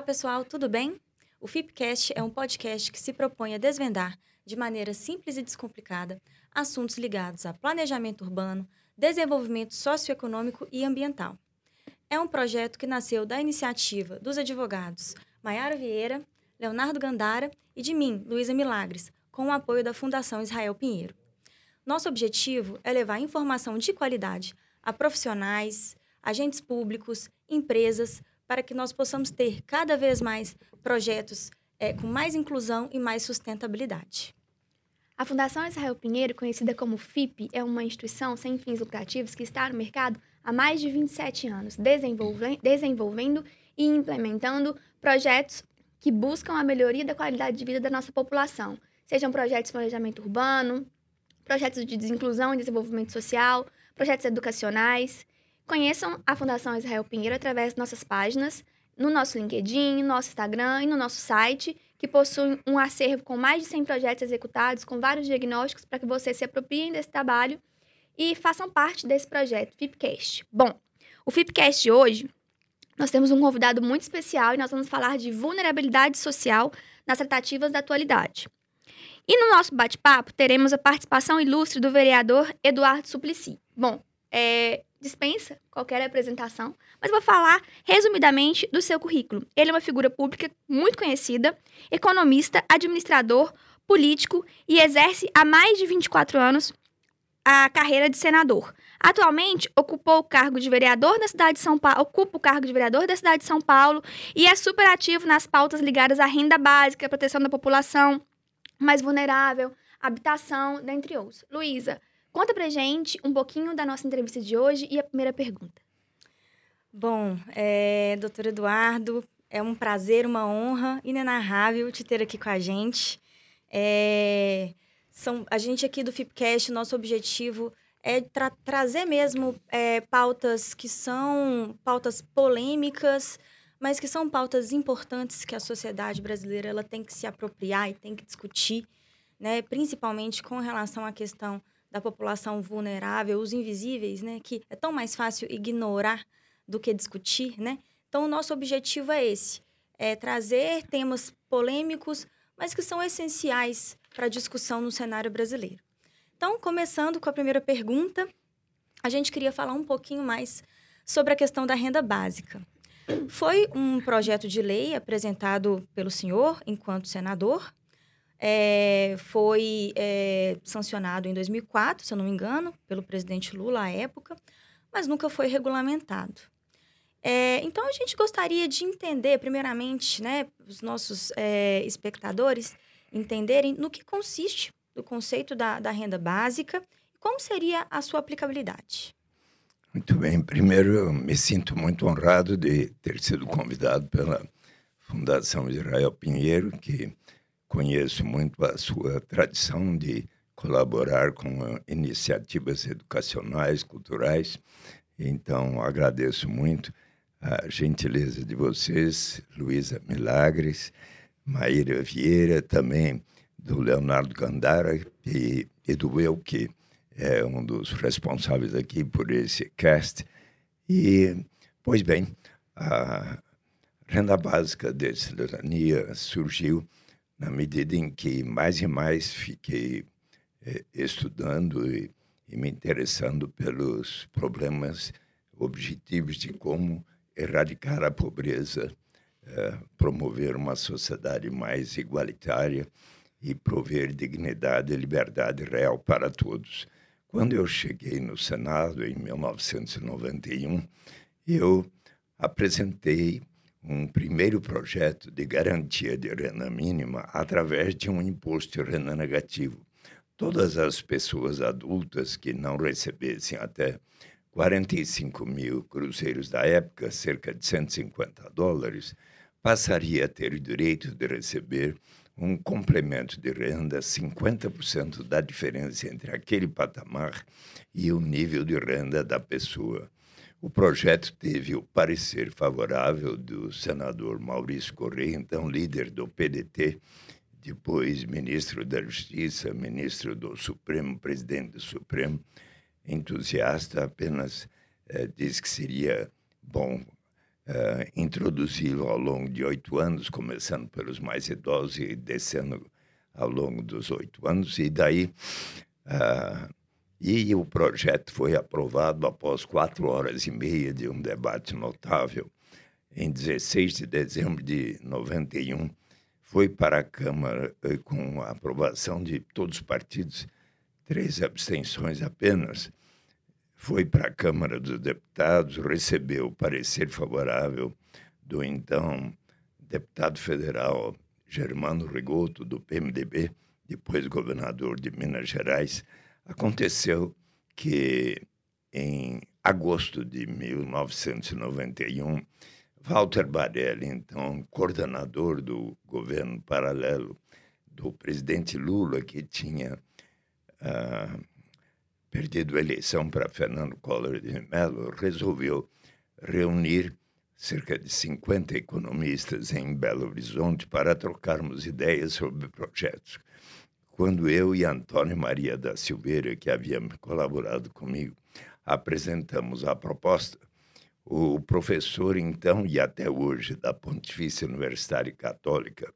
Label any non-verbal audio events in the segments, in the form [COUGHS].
Olá, pessoal, tudo bem? O FIPcast é um podcast que se propõe a desvendar, de maneira simples e descomplicada, assuntos ligados a planejamento urbano, desenvolvimento socioeconômico e ambiental. É um projeto que nasceu da iniciativa dos advogados Maiara Vieira, Leonardo Gandara e de mim, Luísa Milagres, com o apoio da Fundação Israel Pinheiro. Nosso objetivo é levar informação de qualidade a profissionais, agentes públicos, empresas, para que nós possamos ter cada vez mais projetos é, com mais inclusão e mais sustentabilidade. A Fundação Israel Pinheiro, conhecida como FIP, é uma instituição sem fins lucrativos que está no mercado há mais de 27 anos, desenvolvendo e implementando projetos que buscam a melhoria da qualidade de vida da nossa população, sejam projetos de planejamento urbano, projetos de inclusão e desenvolvimento social, projetos educacionais, Conheçam a Fundação Israel Pinheiro através de nossas páginas, no nosso LinkedIn, no nosso Instagram e no nosso site, que possui um acervo com mais de 100 projetos executados, com vários diagnósticos para que vocês se apropriem desse trabalho e façam parte desse projeto, FIPCast. Bom, o FIPCast de hoje, nós temos um convidado muito especial e nós vamos falar de vulnerabilidade social nas tratativas da atualidade. E no nosso bate-papo, teremos a participação ilustre do vereador Eduardo Suplicy. Bom, é, dispensa qualquer apresentação, mas vou falar resumidamente do seu currículo. Ele é uma figura pública muito conhecida, economista, administrador, político e exerce há mais de 24 anos a carreira de senador. Atualmente, ocupou o cargo de vereador da cidade de São Paulo, ocupa o cargo de vereador da cidade de São Paulo e é super ativo nas pautas ligadas à renda básica, proteção da população mais vulnerável, habitação, dentre outros. Luísa, Conta pra gente um pouquinho da nossa entrevista de hoje e a primeira pergunta. Bom, é, doutor Eduardo, é um prazer, uma honra inenarrável te ter aqui com a gente. É, são, a gente aqui do FIPCast, nosso objetivo é tra trazer mesmo é, pautas que são pautas polêmicas, mas que são pautas importantes que a sociedade brasileira ela tem que se apropriar e tem que discutir, né? principalmente com relação à questão da população vulnerável, os invisíveis, né, que é tão mais fácil ignorar do que discutir, né? Então, o nosso objetivo é esse, é trazer temas polêmicos, mas que são essenciais para a discussão no cenário brasileiro. Então, começando com a primeira pergunta, a gente queria falar um pouquinho mais sobre a questão da renda básica. Foi um projeto de lei apresentado pelo senhor enquanto senador, é, foi é, sancionado em 2004, se eu não me engano, pelo presidente Lula à época, mas nunca foi regulamentado. É, então, a gente gostaria de entender, primeiramente, né, os nossos é, espectadores entenderem no que consiste o conceito da, da renda básica e como seria a sua aplicabilidade. Muito bem. Primeiro, eu me sinto muito honrado de ter sido convidado pela Fundação Israel Pinheiro, que conheço muito a sua tradição de colaborar com iniciativas educacionais, culturais. Então, agradeço muito a gentileza de vocês, Luísa Milagres, Maíra Vieira, também do Leonardo Gandara e, e do eu, que é um dos responsáveis aqui por esse cast. E, pois bem, a renda básica de cidadania surgiu na medida em que mais e mais fiquei eh, estudando e, e, me interessando pelos problemas objetivos de como erradicar a pobreza, eh, promover uma sociedade mais igualitária e prover dignidade e liberdade real para todos. Quando eu cheguei no Senado, em 1991, eu apresentei um primeiro projeto de garantia de renda mínima através de um imposto de renda negativo. Todas as pessoas adultas que não recebessem até 45 mil cruzeiros da época, cerca de 150 dólares, passaria a ter o direito de receber um complemento de renda 50% da diferença entre aquele patamar e o nível de renda da pessoa. O projeto teve o parecer favorável do senador Maurício Correia, então líder do PDT, depois ministro da Justiça, ministro do Supremo, presidente do Supremo, entusiasta, apenas eh, disse que seria bom uh, introduzi-lo ao longo de oito anos, começando pelos mais idosos e descendo ao longo dos oito anos, e daí. Uh, e o projeto foi aprovado após quatro horas e meia de um debate notável. Em 16 de dezembro de 91, foi para a Câmara eh, com a aprovação de todos os partidos, três abstenções apenas. Foi para a Câmara dos Deputados, recebeu o parecer favorável do então deputado federal Germano Rigoto, do PMDB, depois governador de Minas Gerais. Aconteceu que em agosto de 1991, Walter Barelli, então coordenador do governo paralelo do presidente Lula, que tinha uh, perdido a eleição para Fernando Collor de Mello, resolveu reunir cerca de 50 economistas em Belo Horizonte para trocarmos ideias sobre projetos. Quando eu e Antônio Maria da Silveira, que havia colaborado comigo, apresentamos a proposta, o professor, então, e até hoje, da Pontifícia Universitária Católica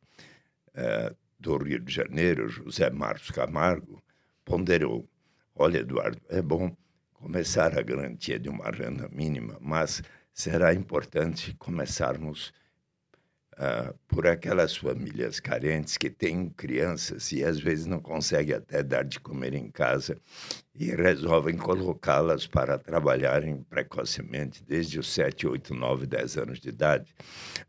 eh, do Rio de Janeiro, José Marcos Camargo, ponderou: olha, Eduardo, é bom começar a garantia de uma renda mínima, mas será importante começarmos uh, por aquelas famílias carentes que têm crianças e às vezes não conseguem até dar de comer em casa e resolvem colocá-las para trabalharem precocemente desde os 7, 8, 9, 10 anos de idade.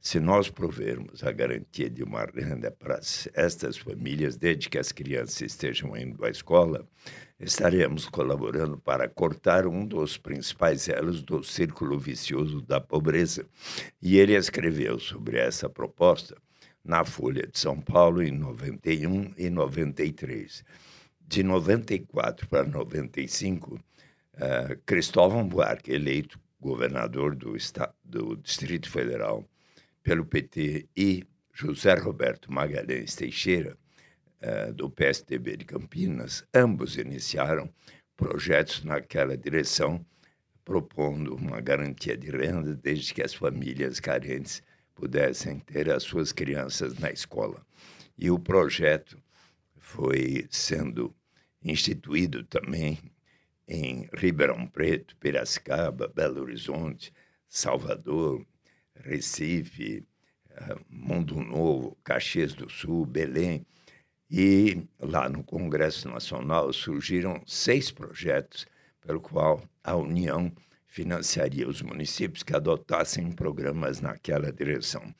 Se nós provermos a garantia de uma renda para estas famílias, desde que as crianças estejam indo à escola, estaremos colaborando para cortar um dos principais elos do círculo vicioso da pobreza. E ele escreveu sobre essa proposta na Folha de São Paulo em 91 e 93. De 94 para 95, uh, Cristóvão Buarque, eleito governador do, estado, do Distrito Federal pelo PT, e José Roberto Magalhães Teixeira, eh, do PSDB de Campinas, ambos iniciaram projetos naquela direção, propondo uma garantia de renda desde que as famílias carentes pudessem ter as suas crianças na escola. E o projeto foi sendo instituído também em Ribeirão Preto, Piracicaba, Belo Horizonte, Salvador, Recife, eh, Mundo Novo, Caxias do Sul, Belém e lá no Congresso Nacional surgiram seis projetos pelo qual a União financiaria os municípios que adotassem programas naquela direção.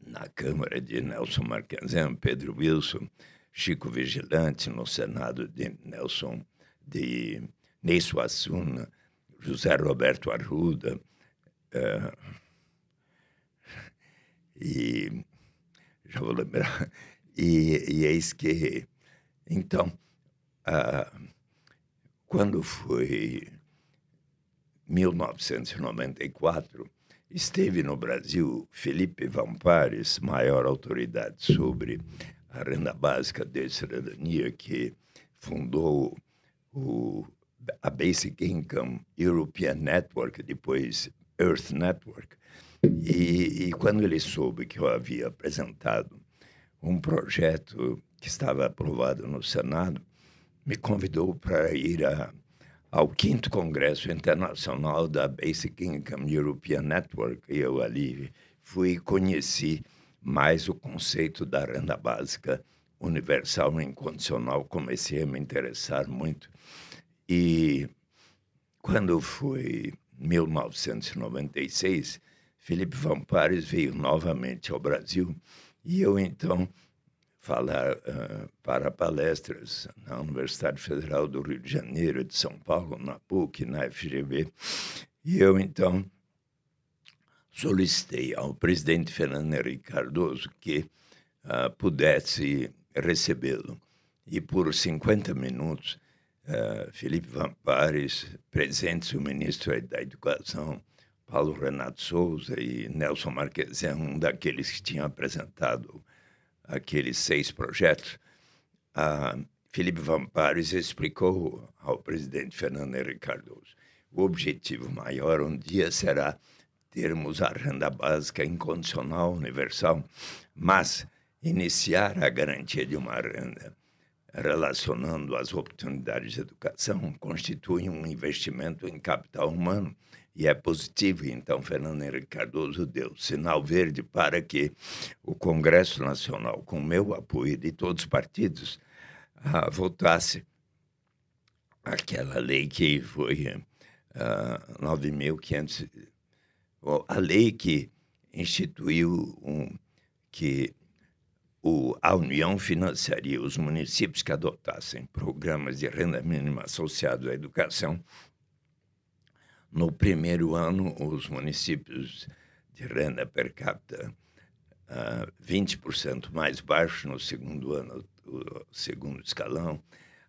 Na Câmara de Nelson Marquezan, Pedro Wilson, Chico Vigilante, no Senado de Nelson de Ney Suassuna, José Roberto Arruda, uh, e já vou lembrar. E, e eis que, então, ah, quando foi 1994, esteve no Brasil Felipe Vampares, maior autoridade sobre a renda básica de cidadania, que fundou o, a Basic Income European Network, depois Earth Network, e, e, quando ele soube que eu havia apresentado um projeto que estava aprovado no Senado, me convidou para ir a, ao quinto Congresso Internacional da Basic Income European Network. E eu ali fui e conheci mais o conceito da renda básica universal e incondicional. Comecei a me interessar muito. E quando foi 1996, Felipe Vampares veio novamente ao Brasil e eu, então, falar uh, para palestras na Universidade Federal do Rio de Janeiro, de São Paulo, na PUC, na FGV. E eu, então, solicitei ao presidente Fernando Henrique Cardoso que uh, pudesse recebê-lo. E por 50 minutos, uh, Felipe Vampares, presente o ministro da Educação, Paulo Renato Souza e Nelson Marques é um daqueles que tinham apresentado aqueles seis projetos. A Felipe Vampares explicou ao presidente Fernando Henrique Cardoso o objetivo maior um dia será termos a renda básica incondicional, universal, mas iniciar a garantia de uma renda relacionando as oportunidades de educação constitui um investimento em capital humano e é positivo. Então, Fernando Henrique Cardoso deu sinal verde para que o Congresso Nacional, com meu apoio de todos os partidos, ah, votasse aquela lei que foi ah, 9.500, a lei que instituiu um, que o, a União financiaria os municípios que adotassem programas de renda mínima associados à educação. No primeiro ano, os municípios de renda per capita uh, ah, 20% mais baixo, no segundo ano, o segundo escalão,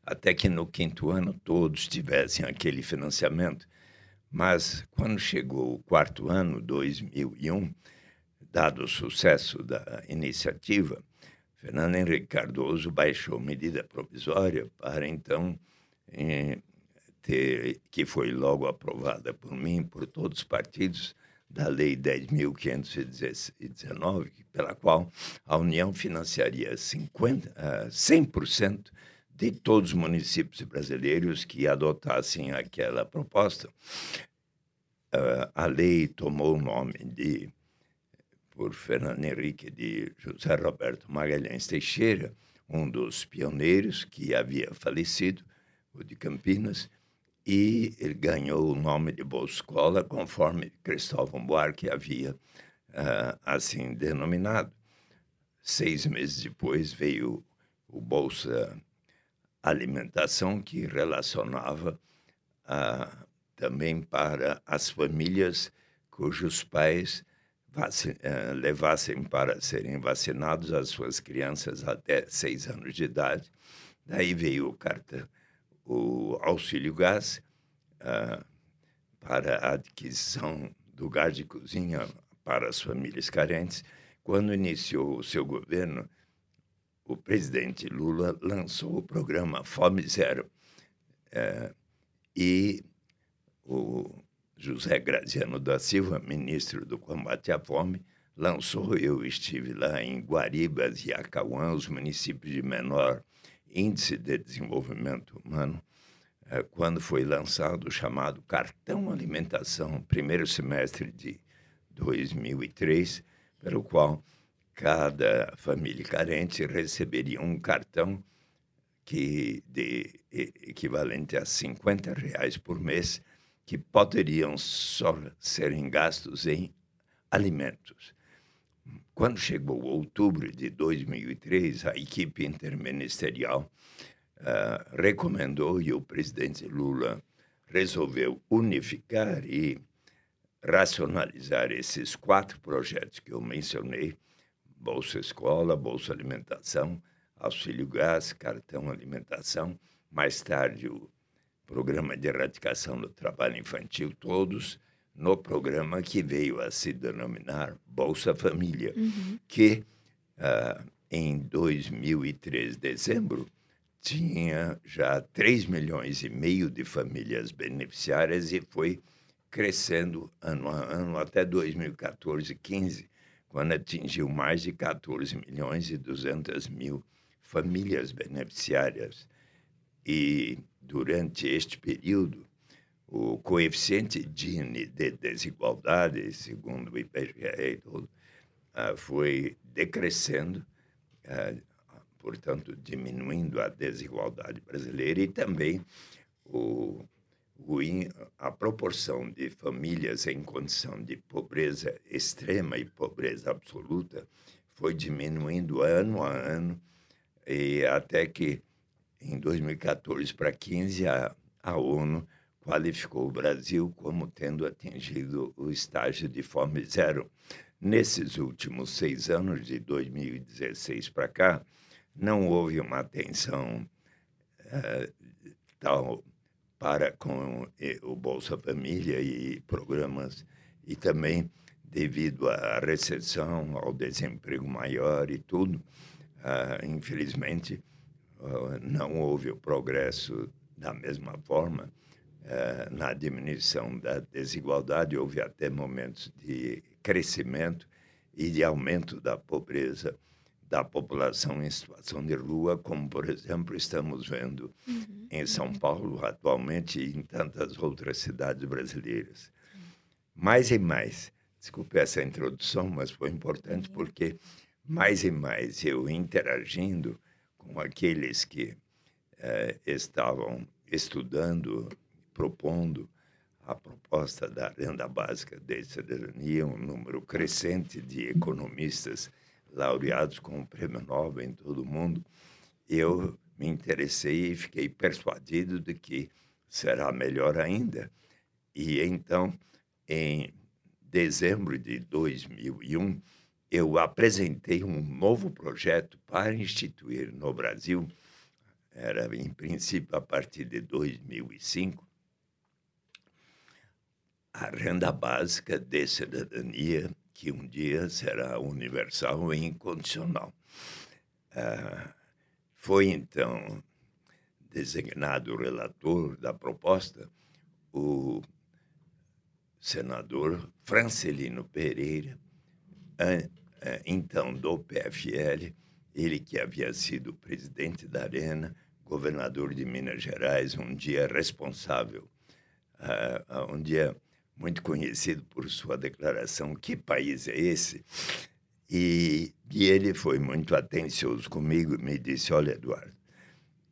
até que no quinto ano todos tivessem aquele financiamento. Mas quando chegou o quarto ano, 2001, dado o sucesso da iniciativa, Fernando Henrique Cardoso baixou medida provisória para então ter, que foi logo aprovada por mim, por todos os partidos, da Lei 10.519, pela qual a União financiaria 50, 100% de todos os municípios brasileiros que adotassem aquela proposta. Uh, a lei tomou o nome de por Fernando Henrique de José Roberto Magalhães Teixeira, um dos pioneiros que havia falecido, o de Campinas, e ele ganhou o nome de Bolsa Escola, conforme Cristóvão Buarque havia uh, assim denominado. Seis meses depois veio o Bolsa Alimentação, que relacionava uh, também para as famílias cujos pais uh, levassem para serem vacinados as suas crianças até seis anos de idade. Daí veio o carta, o auxílio gás uh, para a aquisição do gás de cozinha para as famílias carentes. Quando iniciou o seu governo, o presidente Lula lançou o programa Fome Zero. Uh, e o José Graziano da Silva, ministro do Combate à Fome, lançou, eu estive lá em Guaribas e Acauã, os municípios de menor índice de desenvolvimento humano, eh, quando foi lançado o chamado Cartão Alimentação, primeiro semestre de 2003, pelo qual cada família carente receberia um cartão que de equivalente a 50 reais por mês que poderiam só serem gastos em alimentos. Quando chegou outubro de 2003, a equipe interministerial uh, recomendou e o presidente Lula resolveu unificar e racionalizar esses quatro projetos que eu mencionei: Bolsa Escola, Bolsa Alimentação, Auxílio Gás, Cartão Alimentação. Mais tarde, o Programa de Erradicação do Trabalho Infantil, todos no programa que veio a se denominar Bolsa Família, uhum. que uh, em 2003, dezembro, tinha já 3 milhões e meio de famílias beneficiárias e foi crescendo ano a ano até 2014, 15, quando atingiu mais de 14 milhões e 200 mil famílias beneficiárias. E durante este período, o coeficiente Gini de desigualdade, segundo o IBGE uh, foi decrescendo, uh, portanto, diminuindo a desigualdade brasileira e também o, o, a proporção de famílias em condição de pobreza extrema e pobreza absoluta foi diminuindo ano a ano, e até que em 2014 para 15, a, a ONU qualificou o Brasil como tendo atingido o estágio de fome zero. Nesses últimos seis anos, de 2016 para cá, não houve uma atenção uh, tal para com o Bolsa Família e programas, e também devido à recessão, ao desemprego maior e tudo, uh, infelizmente, não houve o progresso da mesma forma, eh, na diminuição da desigualdade, houve até momentos de crescimento e de aumento da pobreza da população em situação de rua, como, por exemplo, estamos vendo uhum. em São Paulo atualmente e em tantas outras cidades brasileiras. Mais e mais, desculpe essa introdução, mas foi importante uhum. porque mais e mais eu interagindo com aqueles que eh, estavam estudando propondo a proposta da renda básica de cidadania, um número crescente de economistas laureados com o prêmio Nobel em todo o mundo, eu me interessei e fiquei persuadido de que será melhor ainda. E então, em dezembro de 2001, eu apresentei um novo projeto para instituir no Brasil, era em princípio a partir de 2005, a renda básica de cidadania, que um dia será universal e incondicional. Ah, foi então designado relator da proposta o senador Francelino Pereira, então do PFL, ele que havia sido presidente da Arena, governador de Minas Gerais, um dia responsável, uh, um dia muito conhecido por sua declaração: Que país é esse? E, e ele foi muito atencioso comigo e me disse: Olha, Eduardo,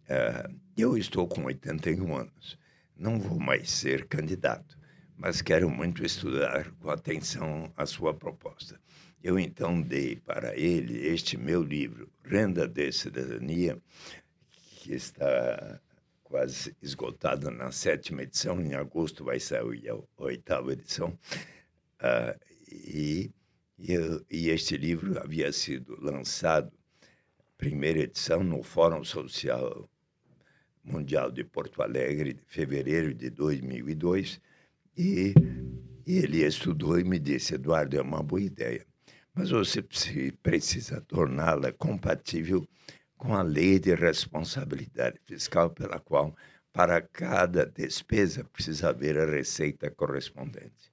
uh, eu estou com 81 anos, não vou mais ser candidato, mas quero muito estudar com atenção a sua proposta. Eu então dei para ele este meu livro, Renda de Cidadania, que está quase esgotada na sétima edição. Em agosto vai sair a oitava edição. Uh, e, e, e, este livro havia sido lançado, primeira edição, no Fórum Social Mundial de Porto Alegre, de fevereiro de 2002. E, e ele estudou e me disse: Eduardo, é uma boa ideia, mas você precisa torná-la compatível com a lei de responsabilidade fiscal, pela qual, para cada despesa, precisa haver a receita correspondente.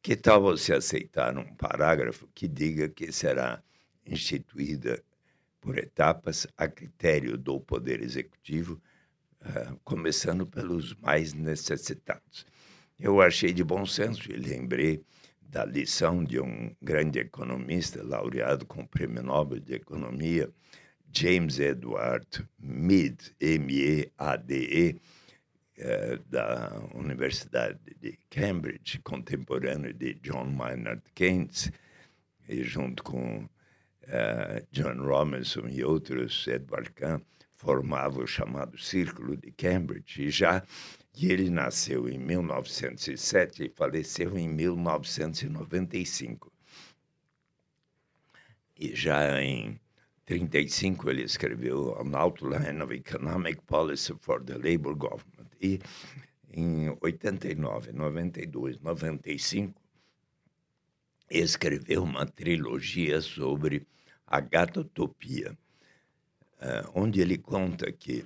Que tal você aceitar um parágrafo que diga que será instituída por etapas a critério do Poder Executivo, uh, começando pelos mais necessitados? Eu achei de bom senso e lembrei da lição de um grande economista laureado com o Prêmio Nobel de Economia, James Edward Mead, M-E-A-D-E, eh, da Universidade de Cambridge, contemporâneo de John Maynard Keynes, e junto com uh, John Robinson e outros, Edward Kahn, formava o chamado Círculo de Cambridge, e já e ele nasceu em 1907 e faleceu em 1995. E já em 35 ele escreveu An Outline of Economic Policy for the Labour Government. E em 89, 92, 95, escreveu uma trilogia sobre a gatotopia, uh, onde ele conta que,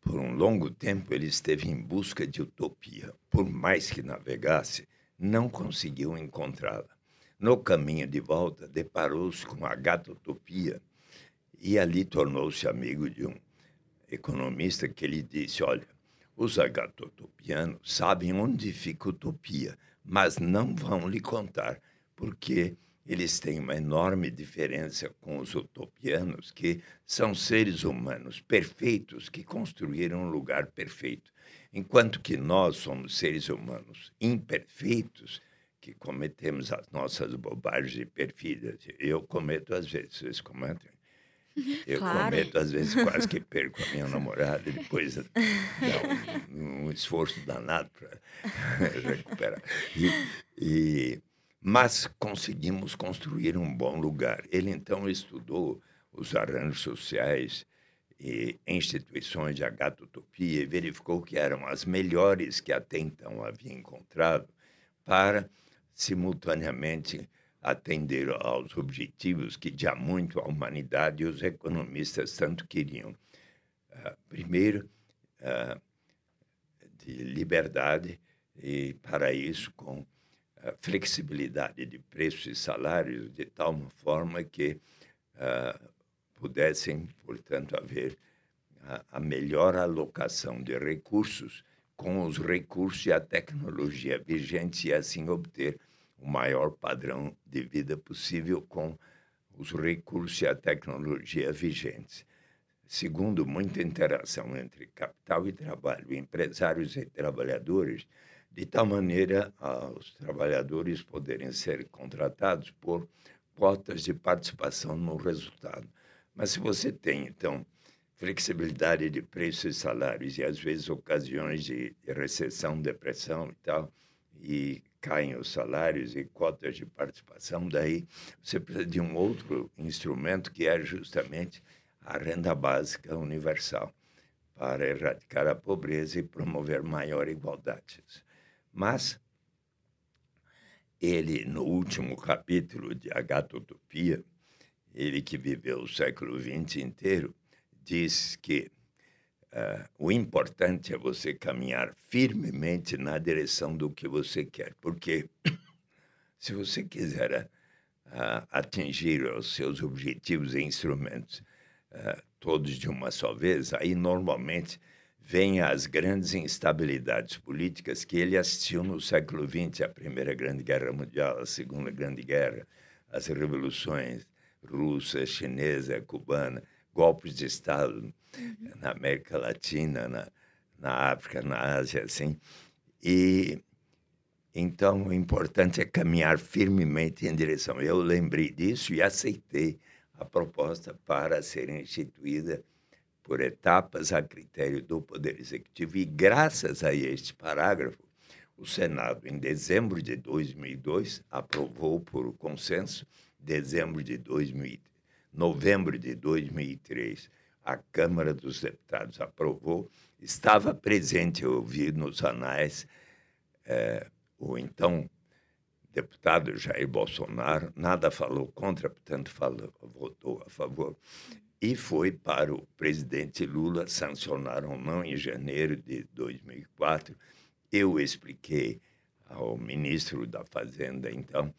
por um longo tempo, ele esteve em busca de utopia. Por mais que navegasse, não conseguiu encontrá-la. No caminho de volta, deparou-se com a gatotopia e ali tornou-se amigo de um economista que lhe disse: Olha, os agatotopianos sabem onde fica utopia, mas não vão lhe contar, porque eles têm uma enorme diferença com os utopianos, que são seres humanos perfeitos que construíram um lugar perfeito, enquanto que nós somos seres humanos imperfeitos que cometemos as nossas bobagens e perfídias. Eu cometo às vezes, vocês cometem? [LAUGHS] Eu claro. cometo, às vezes, quase que perco a minha [LAUGHS] namorada e depois dá um, um esforço danado para [LAUGHS] recuperar. E, e, mas conseguimos construir um bom lugar. Ele, então, estudou os arranjos sociais e instituições de agatotopia e verificou que eram as melhores que até então havia encontrado para simultaneamente atender aos objetivos que já muito a humanidade e os economistas tanto queriam. Uh, primeiro, uh, de liberdade e, para isso, com flexibilidade de preços e salários de tal forma que uh, pudessem, portanto, haver a, a, melhor alocação de recursos com os recursos e a tecnologia vigentes e assim obter o maior padrão de vida possível com os recursos e a tecnologia vigentes. Segundo, muita interação entre capital e trabalho, empresários e trabalhadores, de tal maneira os trabalhadores poderem ser contratados por cotas de participação no resultado. Mas se você tem, então, flexibilidade de preços e salários e, às vezes, ocasiões de recessão, depressão e tal, e caem os salários e cotas de participação, daí você precisa de um outro instrumento que é justamente a renda básica universal para erradicar a pobreza e promover maior igualdade. Mas ele, no último capítulo de Agatotopia, ele que viveu o século XX inteiro, diz que Uh, o importante é você caminhar firmemente na direção do que você quer, porque [COUGHS] se você quiser uh, atingir os seus objetivos e instrumentos uh, todos de uma só vez, aí normalmente vêm as grandes instabilidades políticas que ele assistiu no século XX, a Primeira Grande Guerra Mundial, a Segunda Grande Guerra, as revoluções russa, chinesa, cubana, golpes de Estado uhum. na América Latina, na, na África, na Ásia, assim. E então o importante é caminhar firmemente em direção. Eu lembrei disso e aceitei a proposta para ser instituída por etapas a critério do Poder Executivo. E graças a este parágrafo, o Senado, em dezembro de 2002, aprovou por consenso, dezembro de 2003, novembro de 2003, a Câmara dos Deputados aprovou, estava presente, eu vi nos anais, é, o então deputado Jair Bolsonaro, nada falou contra, portanto, falou, votou a favor, e foi para o presidente Lula sancionar ou não em janeiro de 2004. Eu expliquei ao ministro da Fazenda, então,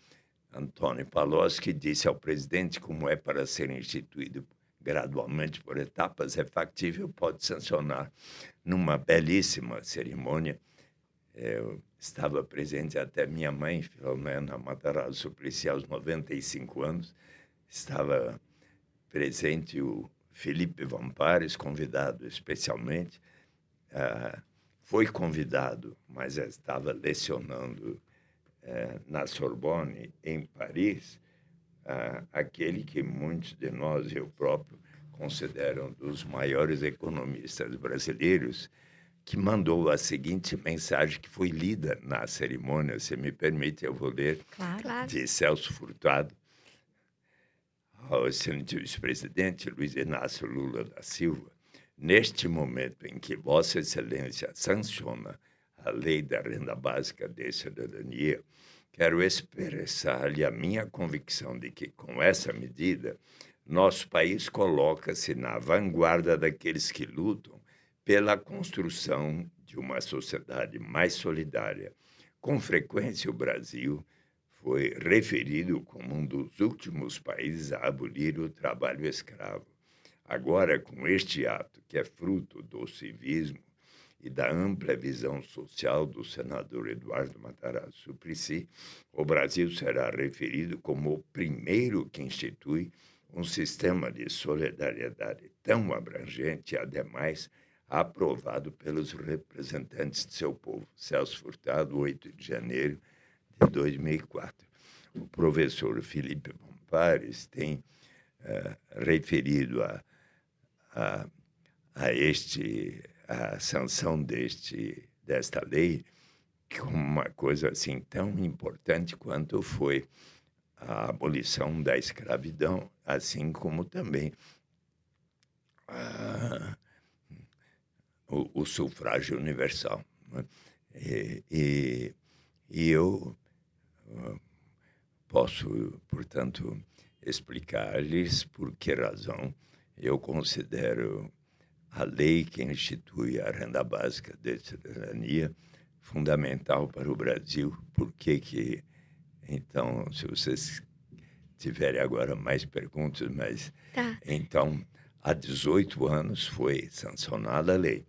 Antônio Palocci, disse ao presidente como é para ser instituído gradualmente por etapas, é factível, pode sancionar numa belíssima cerimônia. Eu estava presente até minha mãe, Filomena Matarazzo Suplicy, aos 95 anos, estava presente o Felipe Vampares, convidado especialmente. Uh, foi convidado, mas estava lecionando uh, na Sorbonne, em Paris, ah, aquele que muitos de nós, eu próprio, consideram dos maiores economistas brasileiros, que mandou a seguinte mensagem que foi lida na cerimônia, se me permite, eu vou ler, claro. de Celso Furtado, ao excelente vice-presidente Luiz Inácio Lula da Silva, neste momento em que Vossa Excelência sanciona a lei da renda básica de cidadania, quero expressar-lhe a minha convicção de que, com essa medida, nosso país coloca-se na vanguarda daqueles que lutam pela construção de uma sociedade mais solidária. Com frequência, o Brasil foi referido como um dos últimos países a abolir o trabalho escravo. Agora, com este ato, que é fruto do civismo, e da ampla visão social do senador Eduardo Matarazzo Suplicy, o Brasil será referido como o primeiro que institui um sistema de solidariedade tão abrangente e, ademais, aprovado pelos representantes de seu povo. Celso Furtado, 8 de janeiro de 2004. O professor Felipe Pompares tem uh, referido a, a, a este a sanção deste, desta lei como uma coisa assim tão importante quanto foi a abolição da escravidão, assim como também o, o, sufrágio universal. Né? E, e, e, eu uh, posso, portanto, explicar-lhes por que razão eu considero a lei que institui a renda básica de cidadania, fundamental para o Brasil. Por que que... Então, se vocês tiverem agora mais perguntas, mas... Tá. Então, há 18 anos foi sancionada a lei.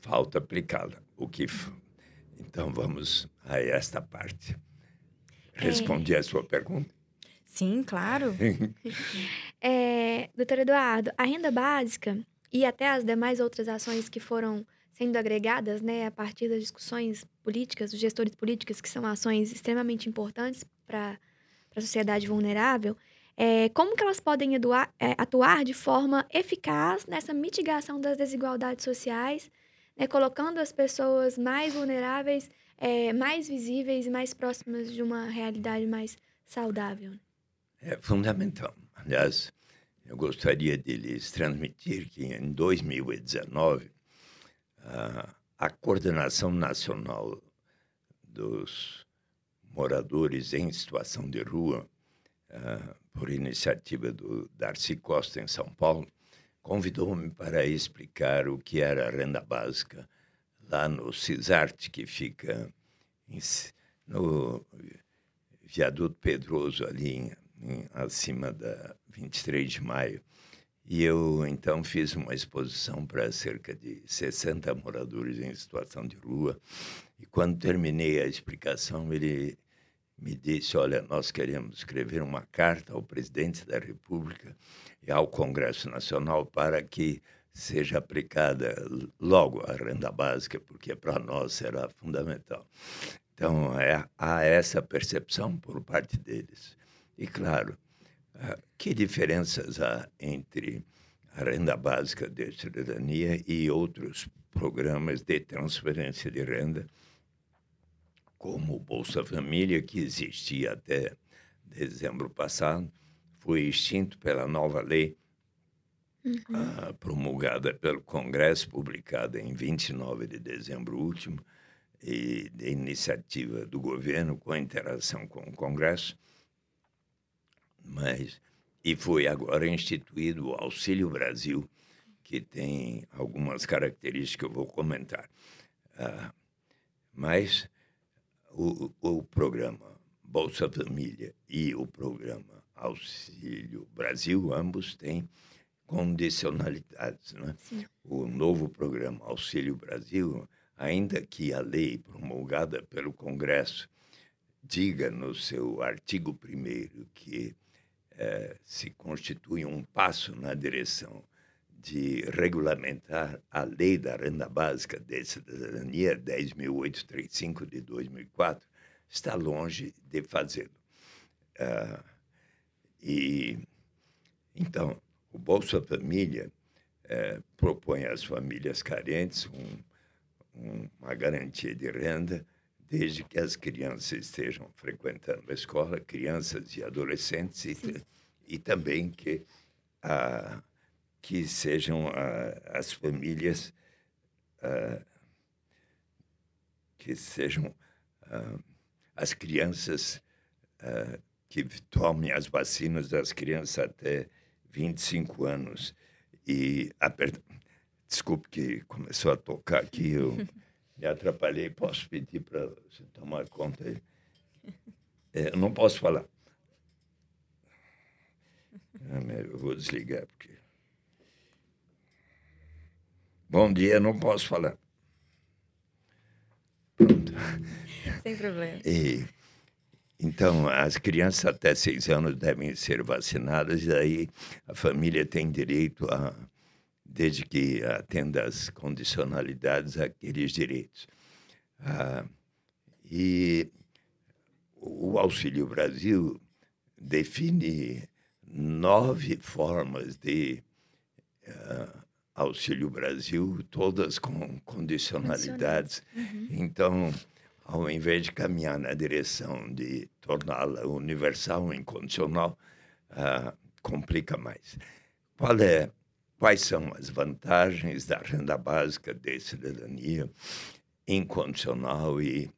Falta aplicá-la. O que... Então, vamos a esta parte. Respondi é... a sua pergunta? Sim, claro. [LAUGHS] é, doutor Eduardo, a renda básica e até as demais outras ações que foram sendo agregadas né, a partir das discussões políticas, dos gestores políticos, que são ações extremamente importantes para a sociedade vulnerável, é, como que elas podem eduar, é, atuar de forma eficaz nessa mitigação das desigualdades sociais, né, colocando as pessoas mais vulneráveis, é, mais visíveis e mais próximas de uma realidade mais saudável? É fundamental. Aliás, eu gostaria de lhes transmitir que em 2019 a, coordenação nacional dos moradores em situação de rua, por iniciativa do Darcy Costa em São Paulo, convidou-me para explicar o que era a renda básica lá no CISART, que fica no viaduto Pedroso, ali em em, acima da 23 de maio. E eu, então, fiz uma exposição para cerca de 60 moradores em situação de rua. E quando terminei a explicação, ele me disse: Olha, nós queremos escrever uma carta ao presidente da República e ao Congresso Nacional para que seja aplicada logo a renda básica, porque para nós será fundamental. Então, é, há essa percepção por parte deles. E, claro, que diferenças há entre a renda básica de cidadania e outros programas de transferência de renda, como o Bolsa Família, que existia até dezembro passado, foi extinto pela nova lei uhum. uh, promulgada pelo Congresso, publicada em 29 de dezembro último, e de iniciativa do governo com interação com o Congresso mas e foi agora instituído o Auxílio Brasil, que tem algumas características que eu vou comentar. Ah, mas o, o programa Bolsa Família e o programa Auxílio Brasil, ambos têm condicionalidades. Né? O novo programa Auxílio Brasil, ainda que a lei promulgada pelo Congresso diga no seu artigo 1 que é, se constitui um passo na direção de regulamentar a lei da renda básica de cidadania 10.835 de 2004, está longe de fazê-lo. Uh, e então o Bolsa Família uh, propõe às famílias carentes um, um, uma garantia de renda desde que as crianças estejam frequentando a escola, crianças e adolescentes, e, e, também que, ah, que sejam ah, as famílias ah, que sejam as crianças que tomem as vacinas das crianças até 25 anos. E, desculpe que começou a tocar aqui, eu [LAUGHS] atrapalhei, posso pedir para você tomar conta aí? É, eu não posso falar. Ah, eu vou desligar, porque. Bom dia, não posso falar. Pronto. Sem problema. E, então, as crianças até seis anos devem ser vacinadas, e aí a família tem direito a desde que atenda às condicionalidades aqueles direitos. Ah, e o Auxílio Brasil define nove formas de uh, Auxílio Brasil, todas com condicionalidades. Uhum. Então, ao invés de caminhar na direção de torná-la universal, incondicional, uh, complica mais. Qual é quais são as vantagens da renda básica de cidadania incondicional e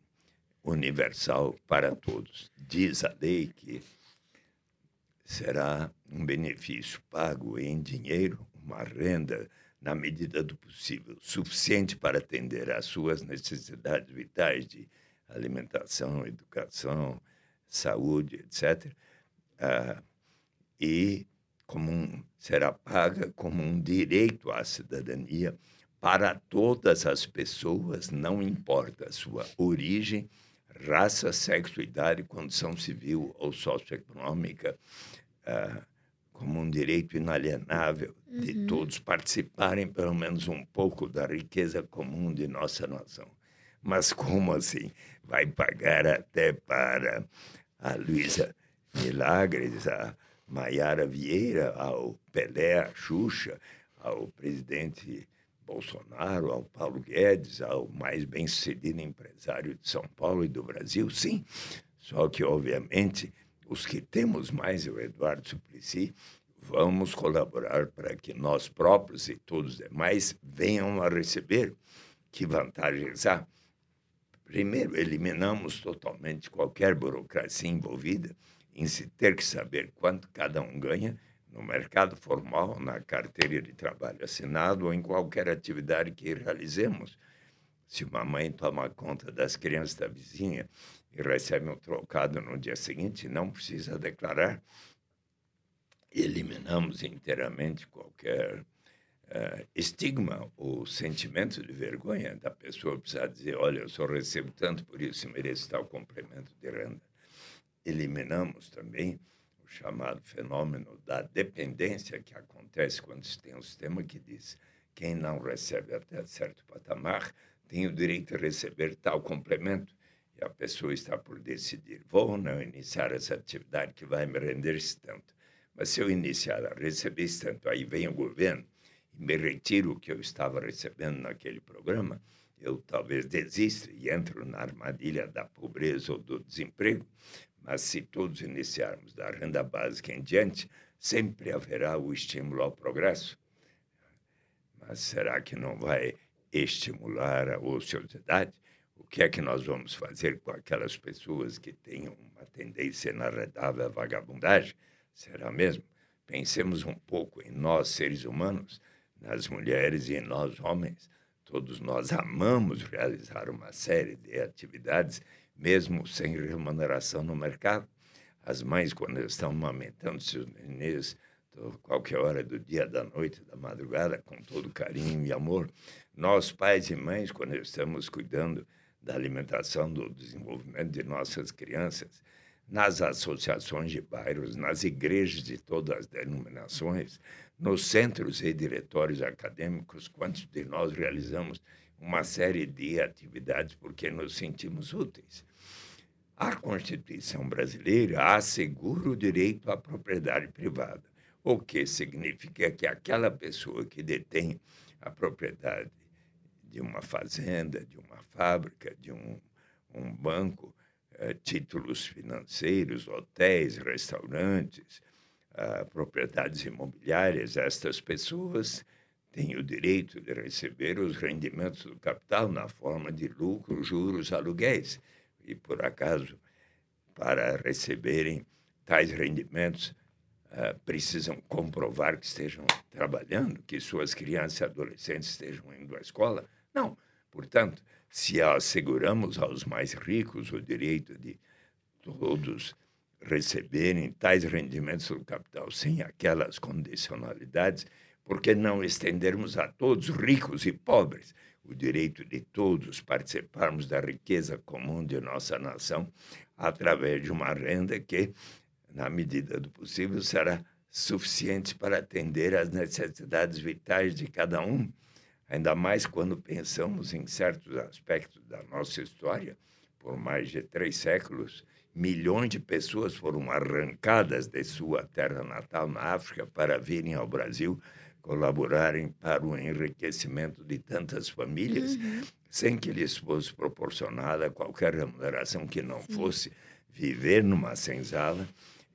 universal para todos. Diz a lei que será um benefício pago em dinheiro, uma renda na medida do possível, suficiente para atender às suas necessidades vitais de alimentação, educação, saúde, etc. Ah, e como um, será paga como um direito à cidadania para todas as pessoas, não importa a sua origem, raça, sexo, idade, condição civil ou socioeconômica, ah, como um direito inalienável de uhum. todos participarem pelo menos um pouco da riqueza comum de nossa nação. Mas como assim? Vai pagar até para a Luísa Milagres, a Maiara Vieira, ao Pelé, a Xuxa, ao presidente Bolsonaro, ao Paulo Guedes, ao mais bem-sucedido empresário de São Paulo e do Brasil, sim. Só que, obviamente, os que temos mais, o Eduardo Suplicy, vamos colaborar para que nós próprios e todos os demais venham a receber. Que vantagens há? Primeiro, eliminamos totalmente qualquer burocracia envolvida em se ter que saber quanto cada um ganha no mercado formal, na carteira de trabalho assinado ou em qualquer atividade que realizemos. Se uma mãe toma conta das crianças da vizinha e recebe um trocado no dia seguinte, não precisa declarar. Eliminamos inteiramente qualquer uh, estigma ou sentimento de vergonha da pessoa precisar dizer: olha, eu só recebo tanto, por isso mereço tal complemento de renda. Eliminamos também o chamado fenômeno da dependência que acontece quando se tem um sistema que diz quem não recebe até certo patamar tem o direito de receber tal complemento. E a pessoa está por decidir vou ou não iniciar essa atividade que vai me render esse tanto? Mas se eu iniciar a receber esse tanto aí vem o governo e me retira o que eu estava recebendo naquele programa eu talvez desista e entro na armadilha da pobreza ou do desemprego mas se todos iniciarmos da renda básica em diante, sempre haverá o estímulo ao progresso. Mas será que não vai estimular a ociosidade? O que é que nós vamos fazer com aquelas pessoas que têm uma tendência inarredável à vagabundagem? Será mesmo? Pensemos um pouco em nós, seres humanos, nas mulheres e em nós, homens. Todos nós amamos realizar uma série de atividades mesmo sem remuneração no mercado. As mães, quando estão amamentando seus nenês, qualquer hora do dia, da noite, da madrugada, com todo carinho e amor. Nós, pais e mães, quando estamos cuidando da alimentação, do desenvolvimento de nossas crianças, nas associações de bairros, nas igrejas de todas as denominações, nos centros e diretórios acadêmicos, quantos de nós realizamos uma série de atividades porque nos sentimos úteis. A Constituição brasileira assegura o direito à propriedade privada, o que significa que aquela pessoa que detém a propriedade de uma fazenda, de uma fábrica, de um, um banco, eh, títulos financeiros, hotéis, restaurantes, ah, propriedades imobiliárias, estas pessoas têm o direito de receber os rendimentos do capital na forma de lucros, juros, aluguéis. E, por acaso, para receberem tais rendimentos, uh, precisam comprovar que estejam trabalhando, que suas crianças e adolescentes estejam indo à escola? Não. Portanto, se asseguramos aos mais ricos o direito de todos receberem tais rendimentos do capital sem aquelas condicionalidades, por que não estendermos a todos, ricos e pobres, o direito de todos participarmos da riqueza comum de nossa nação através de uma renda que, na medida do possível, será suficiente para atender às necessidades vitais de cada um, ainda mais quando pensamos em certos aspectos da nossa história, por mais de três séculos, milhões de pessoas foram arrancadas de sua terra natal na África para virem ao Brasil colaborarem para o enriquecimento de tantas famílias, uhum. sem que lhes fosse proporcionada qualquer remuneração que não Sim. fosse viver numa senzala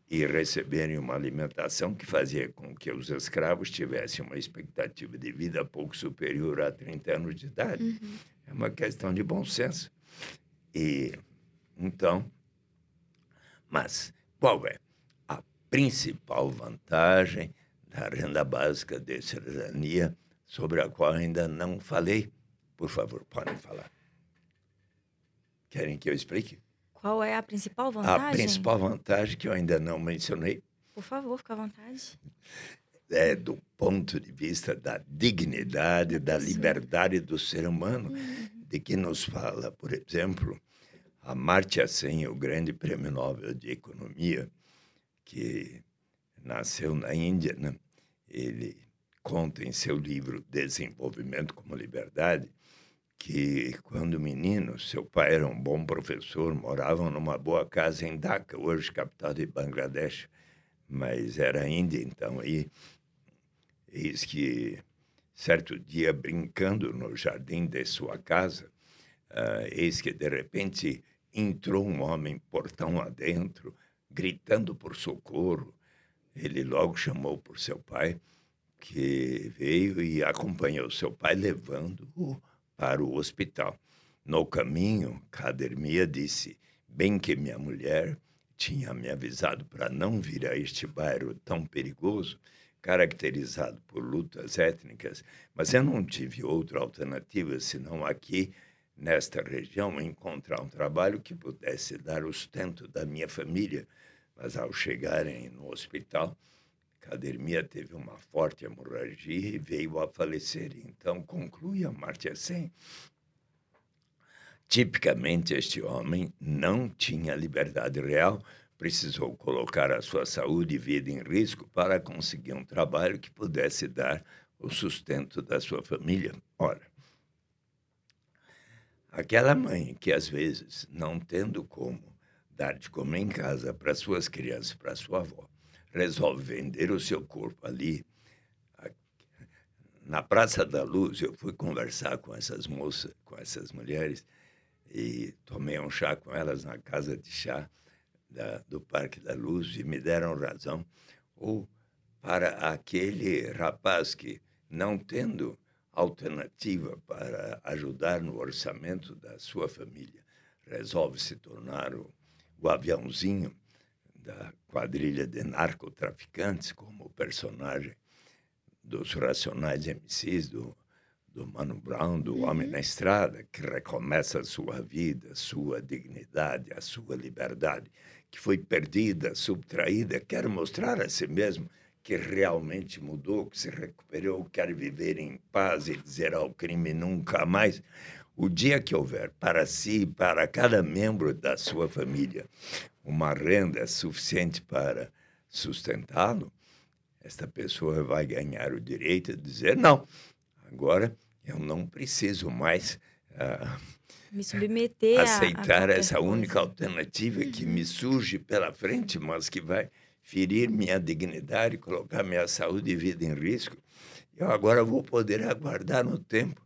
e receberem uma alimentação que fazia com que os escravos tivessem uma expectativa de vida pouco superior a 30 anos de idade. Uhum. É uma questão de bom senso. E então, mas qual é a principal vantagem da renda básica de cidadania sobre a qual ainda não falei. Por favor, podem falar. Querem que eu explique? Qual é a principal vantagem? A principal vantagem que eu ainda não mencionei. Por favor, fica à vontade. É do ponto de vista da dignidade, da liberdade do ser humano, uhum. de que nos fala, por exemplo, Amartya Sen, o grande prêmio Nobel de Economia, que nasceu na Índia, né? Ele conta em seu livro Desenvolvimento como Liberdade que quando menino, seu pai era um bom professor, moravam numa boa casa em Dhaka, hoje capital de Bangladesh, mas era Índia, então aí eis que certo dia brincando no jardim de sua casa, uh, eis que de repente entrou um homem portão adentro, gritando por socorro. Ele logo chamou por seu pai, que veio e acompanhou seu pai levando-o para o hospital. No caminho, Cadermia disse: Bem que minha mulher tinha me avisado para não vir a este bairro tão perigoso, caracterizado por lutas étnicas, mas eu não tive outra alternativa senão aqui, nesta região, encontrar um trabalho que pudesse dar o sustento da minha família. Mas ao chegarem no hospital, Cadermia teve uma forte hemorragia e veio a falecer. Então, conclui a Martia Sen. Tipicamente, este homem não tinha liberdade real, precisou colocar a sua saúde e vida em risco para conseguir um trabalho que pudesse dar o sustento da sua família. Ora, aquela mãe que às vezes, não tendo como dar de comer em casa para suas crianças, para sua avó, resolve vender o seu corpo ali. Na Praça da Luz, eu fui conversar com essas moças, com essas mulheres, e tomei um chá com elas na casa de chá da, do Parque da Luz e me deram razão. Ou para aquele rapaz que, não tendo alternativa para ajudar no orçamento da sua família, resolve se tornar o, o aviãozinho da quadrilha de narcotraficantes, como o personagem dos Racionais MCs, do, do Mano Brown, do uhum. Homem na Estrada, que recomeça a sua vida, a sua dignidade, a sua liberdade, que foi perdida, subtraída, quer mostrar a si mesmo que realmente mudou, que se recuperou, quer viver em paz e dizer ao crime nunca mais. O dia que houver para si, para cada membro da sua família, uma renda suficiente para sustentá-lo, esta pessoa vai ganhar o direito de dizer: não, agora eu não preciso mais uh, me submeter aceitar a, a essa coisa. única alternativa que me surge pela frente, mas que vai ferir minha dignidade, colocar minha saúde e vida em risco. Eu agora vou poder aguardar no tempo.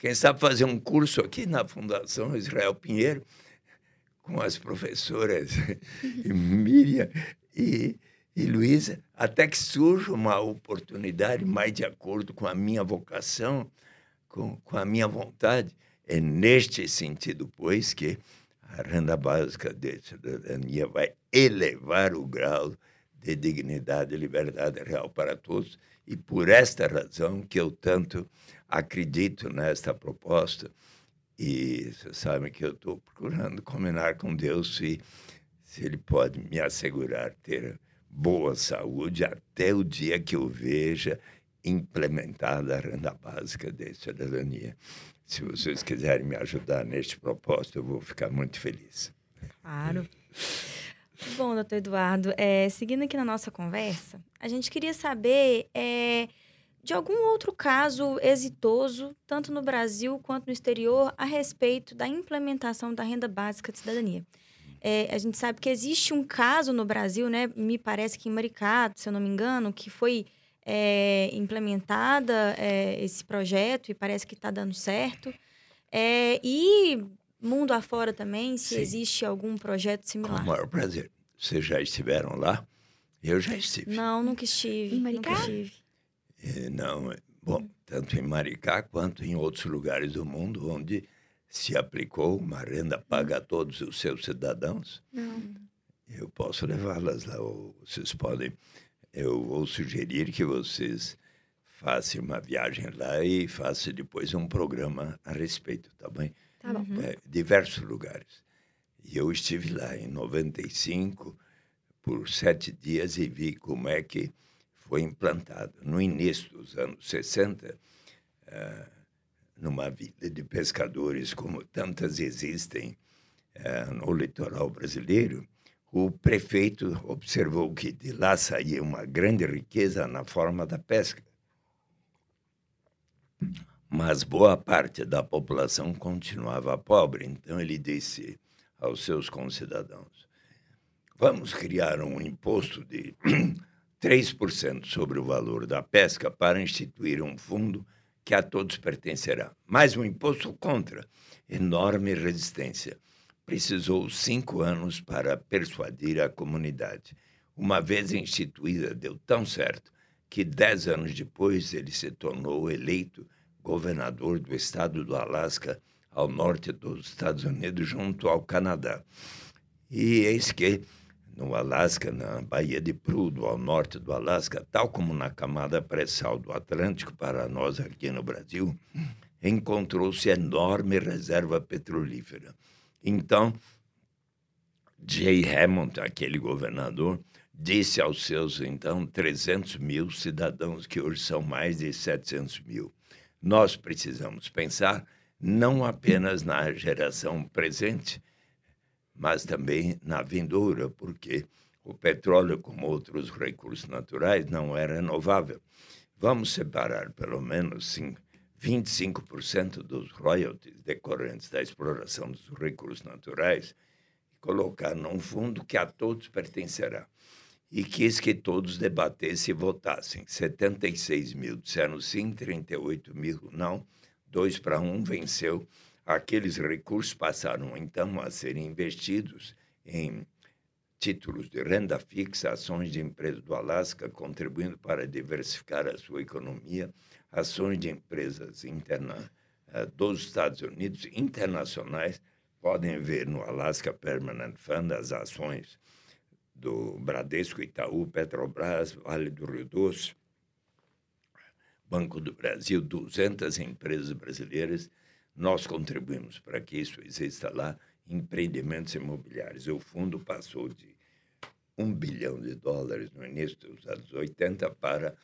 Quem sabe fazer um curso aqui na Fundação Israel Pinheiro com as professoras [LAUGHS] Miriam e, e Luísa, até que surja uma oportunidade mais de acordo com a minha vocação, com, com a minha vontade. É neste sentido, pois, que a renda básica de cidadania vai elevar o grau de dignidade e liberdade real para todos. E por esta razão que eu tanto acredito nesta proposta e você sabe que eu estou procurando combinar com Deus se, se Ele pode me assegurar ter boa saúde até o dia que eu veja implementada a renda básica de cidadania. Se vocês quiserem me ajudar neste propósito, eu vou ficar muito feliz. Claro. Bom, doutor Eduardo, é, seguindo aqui na nossa conversa, a gente queria saber é, de algum outro caso exitoso, tanto no Brasil quanto no exterior, a respeito da implementação da renda básica de cidadania. É, a gente sabe que existe um caso no Brasil, né? Me parece que em Maricá, se eu não me engano, que foi é, implementada é, esse projeto e parece que está dando certo. É, e mundo afora também, se Sim. existe algum projeto similar. Com o maior prazer. Vocês já estiveram lá? Eu já estive. Não, nunca estive. Em Maricá? Nunca estive. É, não, é, bom, tanto em Maricá quanto em outros lugares do mundo onde se aplicou uma renda paga a todos os seus cidadãos. Não. Eu posso levá-las lá, ou vocês podem. Eu vou sugerir que vocês faça uma viagem lá e faça depois um programa a respeito, tá bem? Tá bom. É, diversos lugares. E eu estive lá em 95 por sete dias e vi como é que foi implantado. No início dos anos 60, eh, numa vila de pescadores, como tantas existem eh, no litoral brasileiro, o prefeito observou que de lá saía uma grande riqueza na forma da pesca. Mas boa parte da população continuava pobre, então ele disse aos seus concidadãos: Vamos criar um imposto de 3% sobre o valor da pesca para instituir um fundo que a todos pertencerá. Mais um imposto contra. Enorme resistência. Precisou cinco anos para persuadir a comunidade. Uma vez instituída, deu tão certo que dez anos depois ele se tornou eleito governador do estado do Alasca, ao norte dos Estados Unidos, junto ao Canadá. E eis que no Alasca, na Baía de Prudhoe, ao norte do Alasca, tal como na camada pré-sal do Atlântico, para nós aqui no Brasil, encontrou-se enorme reserva petrolífera. Então, Jay Hammond, aquele governador, disse aos seus, então, 300 mil cidadãos, que hoje são mais de 700 mil, nós precisamos pensar não apenas na geração presente, mas também na vindoura, porque o petróleo, como outros recursos naturais, não é renovável. Vamos separar pelo menos 25% dos royalties decorrentes da exploração dos recursos naturais e colocar num fundo que a todos pertencerá. E quis que todos debatessem e votassem. 76 mil disseram sim, 38 mil não, dois para um venceu Aqueles recursos passaram então a serem investidos em títulos de renda fixa, ações de empresas do Alasca, contribuindo para diversificar a sua economia, ações de empresas interna, eh, dos Estados Unidos internacionais. Podem ver no Alaska Permanent Fund as ações do Bradesco, Itaú, Petrobras, Vale do Rio Doce, Banco do Brasil, 200 empresas brasileiras nós contribuímos para que isso exista lá, empreendimentos imobiliários. O fundo passou de um bilhão de dólares no início dos anos 80 para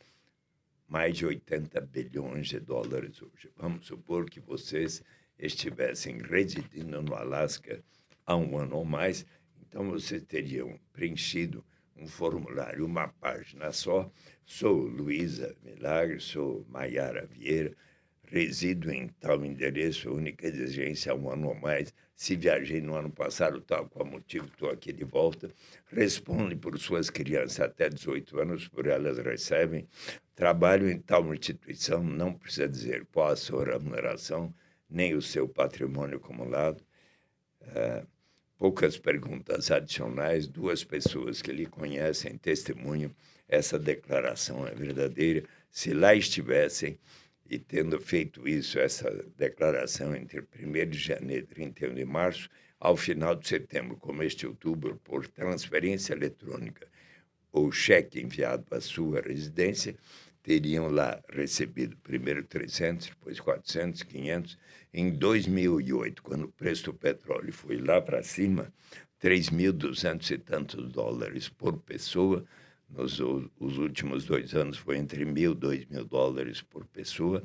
mais de 80 bilhões de dólares hoje. Vamos supor que vocês estivessem residindo no Alasca há um ano ou mais, então vocês teriam preenchido um formulário, uma página só. Sou Luísa Milagre, sou Maiara Vieira, resido em tal endereço, única exigência um ano ou mais. Se viajei no ano passado, tal qual motivo, estou aqui de volta. Responde por suas crianças até 18 anos, por elas recebem. Trabalho em tal instituição, não precisa dizer qual a sua remuneração, nem o seu patrimônio acumulado. É, poucas perguntas adicionais, duas pessoas que lhe conhecem testemunham essa declaração é verdadeira. Se lá estivessem, e tendo feito isso, essa declaração entre 1 de janeiro e 31 de março, ao final de setembro, como este outubro, por transferência eletrônica ou cheque enviado para sua residência, teriam lá recebido primeiro 300, depois 400, 500. Em 2008, quando o preço do petróleo foi lá para cima, 3.200 e tantos dólares por pessoa, nos os últimos dois anos foi entre mil e dois mil dólares por pessoa,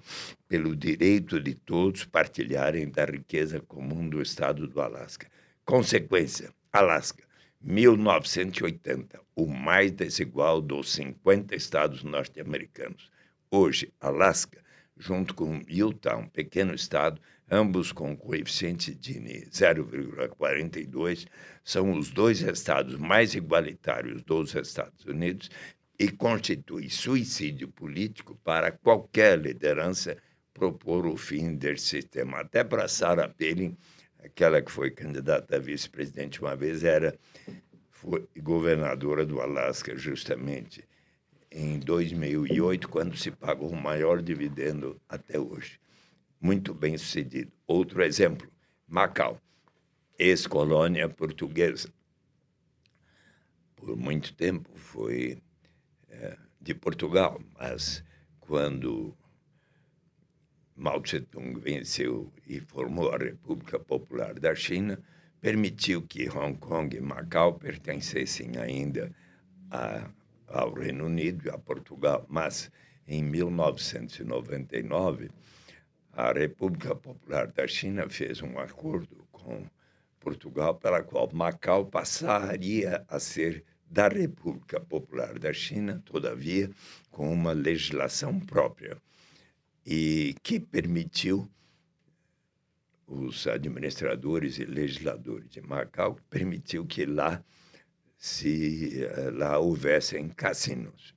pelo direito de todos partilharem da riqueza comum do estado do Alasca. Consequência: Alasca, 1980, o mais desigual dos 50 estados norte-americanos. Hoje, Alasca, junto com Utah, um pequeno estado, ambos com coeficiente Gini 0,42, são os dois estados mais igualitários dos Estados Unidos e constitui suicídio político para qualquer liderança propor o fim desse sistema. Até para Sarah Palin, aquela que foi candidata a vice-presidente uma vez, era foi governadora do Alasca, justamente em 2008, quando se pagou o maior dividendo até hoje muito bem sucedido. Outro exemplo, Macau, ex-colônia portuguesa. Por muito tempo foi é, de Portugal, mas quando Mao Tse-tung venceu e formou a República Popular da China, permitiu que Hong Kong e Macau pertencessem ainda a, ao Reino Unido e a Portugal, mas em 1999 a República Popular da China fez um acordo com Portugal pela qual Macau passaria a ser da República Popular da China, todavia, com uma legislação própria e que permitiu os administradores e legisladores de Macau permitiu que lá se eh, lá houvessem cassinos.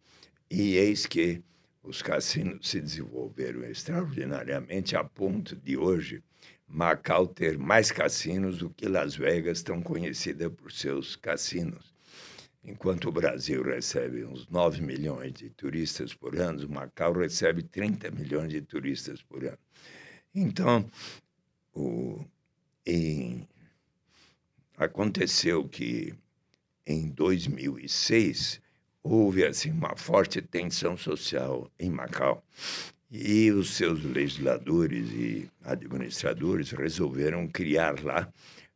E eis que os cassinos se desenvolveram extraordinariamente a ponto de hoje Macau ter mais cassinos do que Las Vegas, tão conhecida por seus cassinos. Enquanto o Brasil recebe uns 9 milhões de turistas por ano, Macau recebe 30 milhões de turistas por ano. Então, o, em, aconteceu que em 2006 houve assim uma forte tensão social em Macau. E os seus legisladores e administradores resolveram criar lá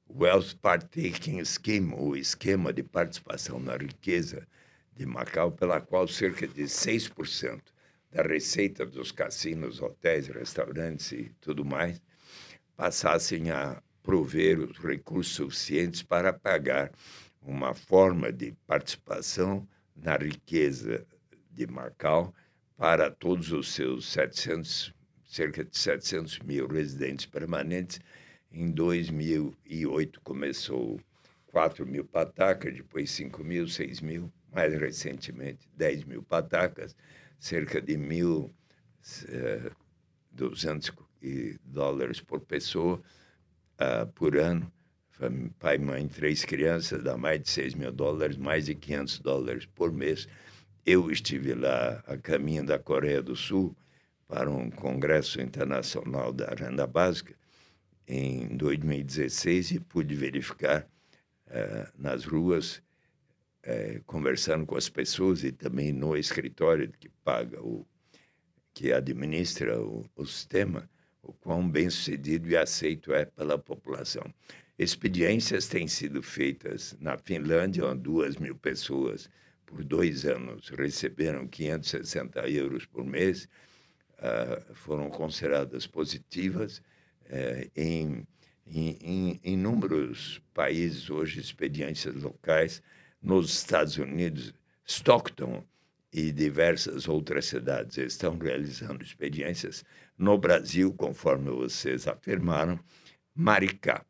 Wealth Partaking Scheme, o esquema de participação na riqueza de Macau, pela qual cerca de 6% da receita dos cassinos, hotéis, restaurantes e tudo mais passassem a prover os recursos suficientes para pagar uma forma de participação na riqueza de Macau para todos os seus 700, cerca de 700 mil residentes permanentes em 2008 começou 4 mil patacas, depois 5 mil, 6 mil, mais recentemente 10 mil patacas, cerca de 1.200 uh, dólares por pessoa uh, por ano. Pai, mãe, três crianças, dá mais de 6 mil dólares, mais de 500 dólares por mês. Eu estive lá a caminho da Coreia do Sul para um congresso internacional da renda básica em 2016 e pude verificar uh, nas ruas, uh, conversando com as pessoas e também no escritório que paga o que administra o, o sistema, o quão bem sucedido e aceito é pela população. Experiências têm sido feitas na Finlândia, onde duas mil pessoas por dois anos receberam 560 euros por mês, uh, foram consideradas positivas é, em, em, em inúmeros países hoje, experiências locais, nos Estados Unidos, Stockton e diversas outras cidades estão realizando experiências. No Brasil, conforme vocês afirmaram, Maricá,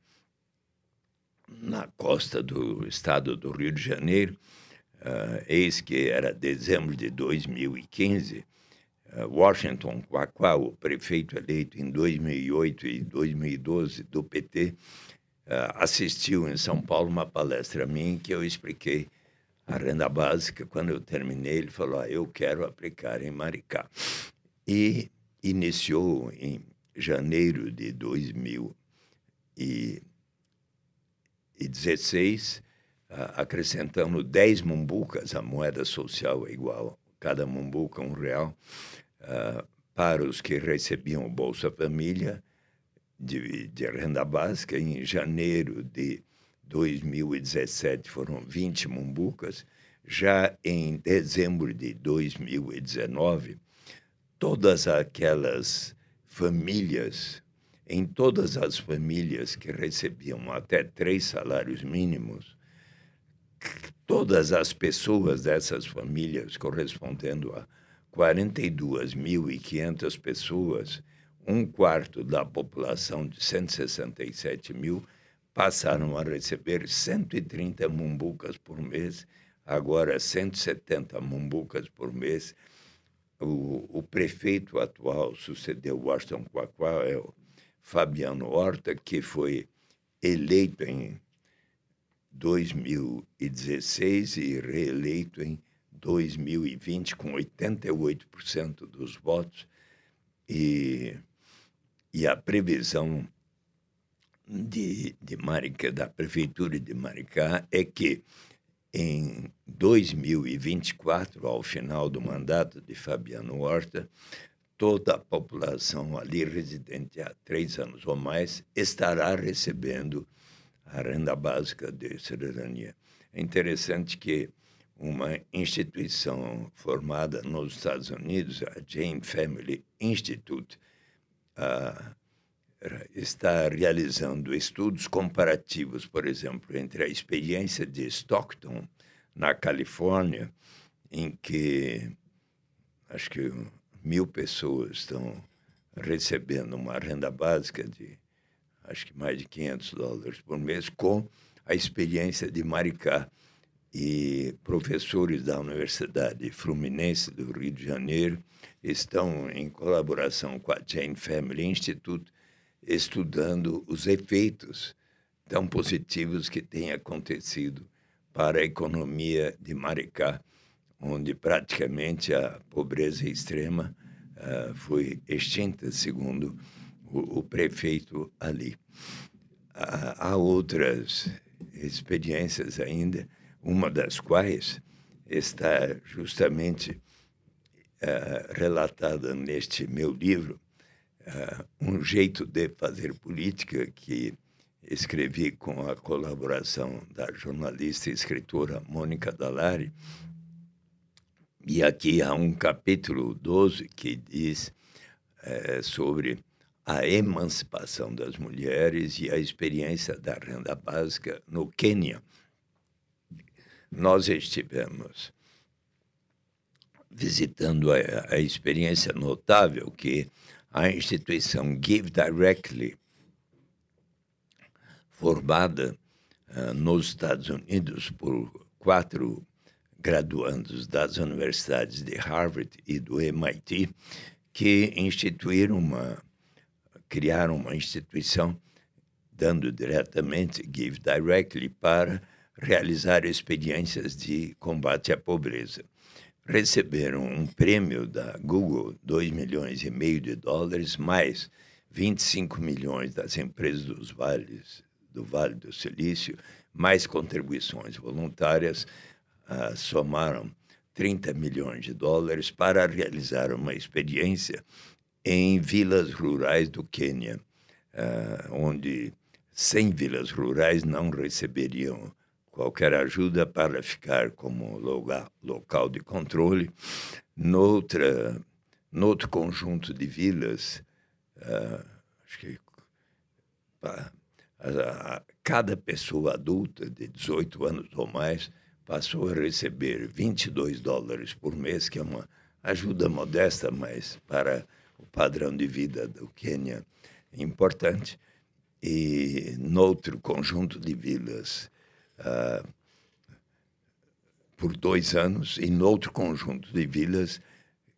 na costa do estado do Rio de Janeiro, uh, eis que era dezembro de 2015, eh, Washington Quaquá, o prefeito eleito em 2008 e 2012 do PT, eh, assistiu em São Paulo uma palestra minha que eu expliquei a renda básica. Quando eu terminei, ele falou: ah, Eu quero aplicar em Maricá. E iniciou em janeiro de 2016, acrescentando 10 mumbucas, a moeda social é igual cada mumbuca um real, para os que recebiam o Bolsa Família de, de renda básica. Em janeiro de 2017 foram 20 mumbucas. Já em dezembro de 2019, todas aquelas famílias, em todas as famílias que recebiam até três salários mínimos, todas as pessoas dessas famílias, correspondendo a 42.500 pessoas, um quarto da população de 167 mil, passaram a receber 130 mumbucas por mês, agora 170 mumbucas por mês. O, o prefeito atual sucedeu Washington Quaquá, é o Fabiano Horta, que foi eleito em 2016 e reeleito em 2020 com 88% dos votos. E, e a previsão de, de Maricá, da Prefeitura de Maricá é que em 2024, ao final do mandato de Fabiano Horta, toda a população ali residente há três anos ou mais estará recebendo a renda básica de cidadania. É interessante que uma instituição formada nos Estados Unidos, a Jane Family Institute, uh, está realizando estudos comparativos, por exemplo, entre a experiência de Stockton, na Califórnia, em que acho que mil pessoas estão recebendo uma renda básica de acho que mais de 500 dólares por mês, com a experiência de Maricá. E professores da Universidade Fluminense do Rio de Janeiro estão, em colaboração com a Jane Family Institute, estudando os efeitos tão positivos que têm acontecido para a economia de Maricá, onde praticamente a pobreza extrema uh, foi extinta, segundo o, o prefeito ali. Há, há outras experiências ainda, uma das quais está justamente uh, relatada neste meu livro, uh, um jeito de fazer política que escrevi com a colaboração da jornalista e escritora Mônica Dallari. E aqui há um capítulo 12 que diz uh, sobre a emancipação das mulheres e a experiência da renda básica no Quênia. Nós estivemos visitando a, a experiência notável que a instituição Give Directly, formada uh, nos Estados Unidos por quatro graduandos das universidades de Harvard e do MIT, que instituíram uma, criaram uma instituição dando diretamente Give Directly para realizar experiências de combate à pobreza. Receberam um prêmio da Google, 2 milhões e meio de dólares, mais 25 milhões das empresas dos vales, do Vale do Silício, mais contribuições voluntárias, uh, somaram 30 milhões de dólares para realizar uma experiência em vilas rurais do Quênia, uh, onde 100 vilas rurais não receberiam qualquer ajuda para ficar como lugar, local de controle. Noutra, noutro conjunto de vilas, uh, acho que cada pessoa adulta de 18 anos ou mais passou a receber 22 dólares por mês, que é uma ajuda modesta, mas para o padrão de vida do Quênia importante. E noutro conjunto de vilas, uh, por dois anos, e no outro conjunto de vilas,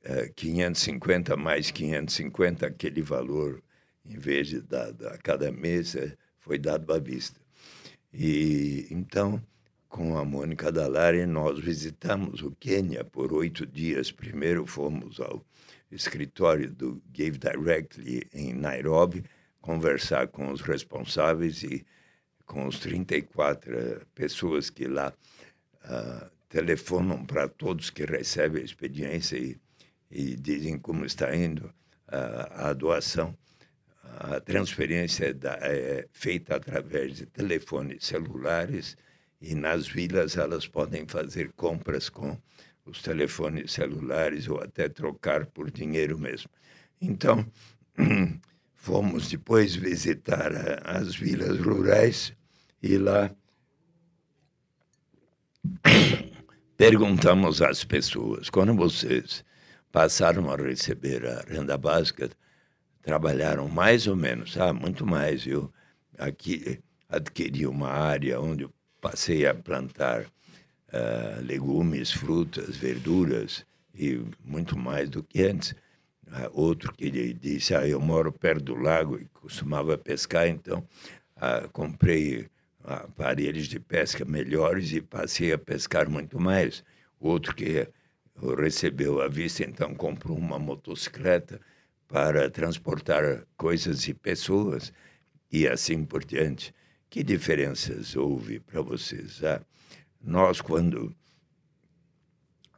uh, ah, 550 mais 550, aquele valor, em vez de dado a cada mês, uh, foi dado à vista. E então, com a Mônica Dalari, nós visitamos o Quênia por oito dias. Primeiro fomos ao escritório do Give Directly em Nairobi, conversar com os responsáveis e com os 34 eh, pessoas que lá uh, telefonam para todos que recebem a experiência e, e dizem como está indo uh, a doação. A transferência é, da, é feita através de telefones celulares e nas vilas elas podem fazer compras com os telefones celulares ou até trocar por dinheiro mesmo. Então, [CLEARS THROAT] fomos depois visitar as vilas rurais e lá [CLEARS THROAT] perguntamos às pessoas: quando vocês passaram a receber a renda básica, trabalharam mais ou menos? Ah, muito mais. Eu aqui adquiri uma área onde eu passei a plantar uh, legumes, frutas, verduras e muito mais do que antes. Uh, outro que disse: ah, eu moro perto do lago e costumava pescar, então uh, comprei aparelhos de pesca melhores e passei a pescar muito mais. Outro que recebeu a vista, então comprou uma motocicleta para transportar coisas e pessoas e assim por diante. Que diferenças houve para vocês? Ah, nós, quando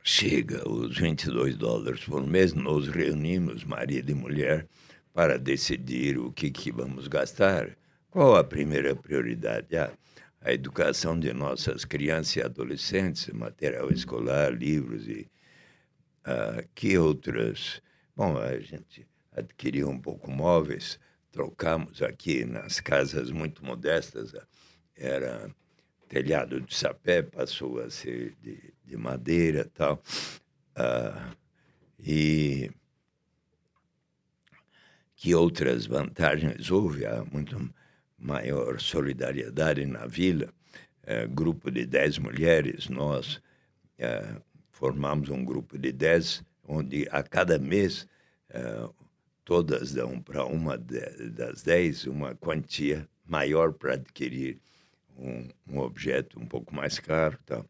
chega os 22 dólares por mês, nos reunimos, marido e mulher, para decidir o que, que vamos gastar. Qual a primeira prioridade? Ah, a educação de nossas crianças e adolescentes, material escolar, livros e uh, que outras. Bom, a gente adquiriu um pouco móveis, trocamos aqui nas casas muito modestas, era telhado de sapé, passou a ser de, de madeira tal. Uh, e que outras vantagens houve? Há muito maior solidariedade na vila. É, grupo de dez mulheres, nós é, formamos um grupo de dez, onde a cada mês é, todas dão para uma de, das dez uma quantia maior para adquirir um, um, objeto um pouco mais caro. Tal.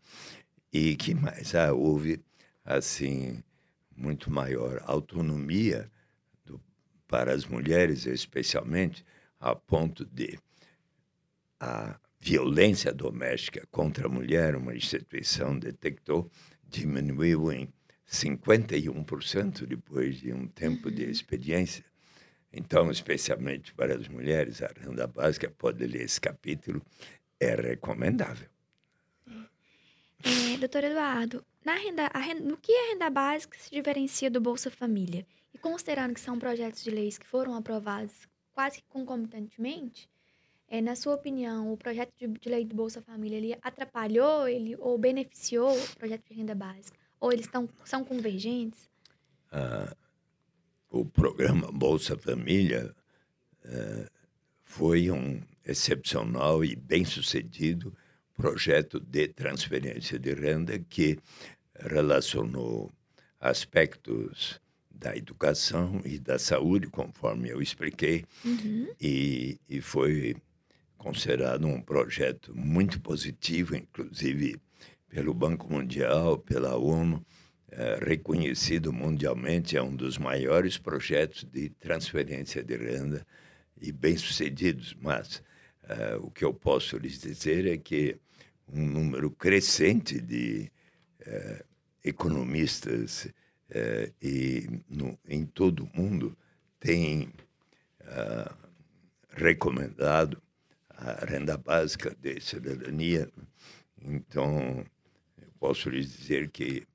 E que mais? Ah, houve, assim, muito maior autonomia do, para as mulheres, especialmente, a ponto de a violência doméstica contra a mulher, uma instituição detectou, diminuiu em 51% depois de um tempo de uhum. experiência. Então, especialmente para as mulheres, a renda básica, pode ler esse capítulo, é recomendável. É, doutor Eduardo, na renda, renda, no que a renda básica se diferencia do Bolsa Família? E considerando que são projetos de leis que foram aprovados quase concomitantemente, é, na sua opinião, o projeto de, de, lei do Bolsa Família ele atrapalhou ele ou beneficiou o projeto de renda básica? Ou eles tão, são convergentes? Ah, o programa Bolsa Família ah, foi um excepcional e bem-sucedido projeto de transferência de renda que relacionou aspectos da educação e da saúde, conforme eu expliquei, uhum. e, e foi considerado um projeto muito positivo, inclusive pelo Banco Mundial, pela ONU, é, reconhecido mundialmente, é um dos maiores projetos de transferência de renda e bem-sucedidos. Mas é, o que eu posso lhes dizer é que um número crescente de é, economistas é, e no, em todo o mundo tem uh, recomendado a renda básica de cidadania. Então, posso lhes dizer que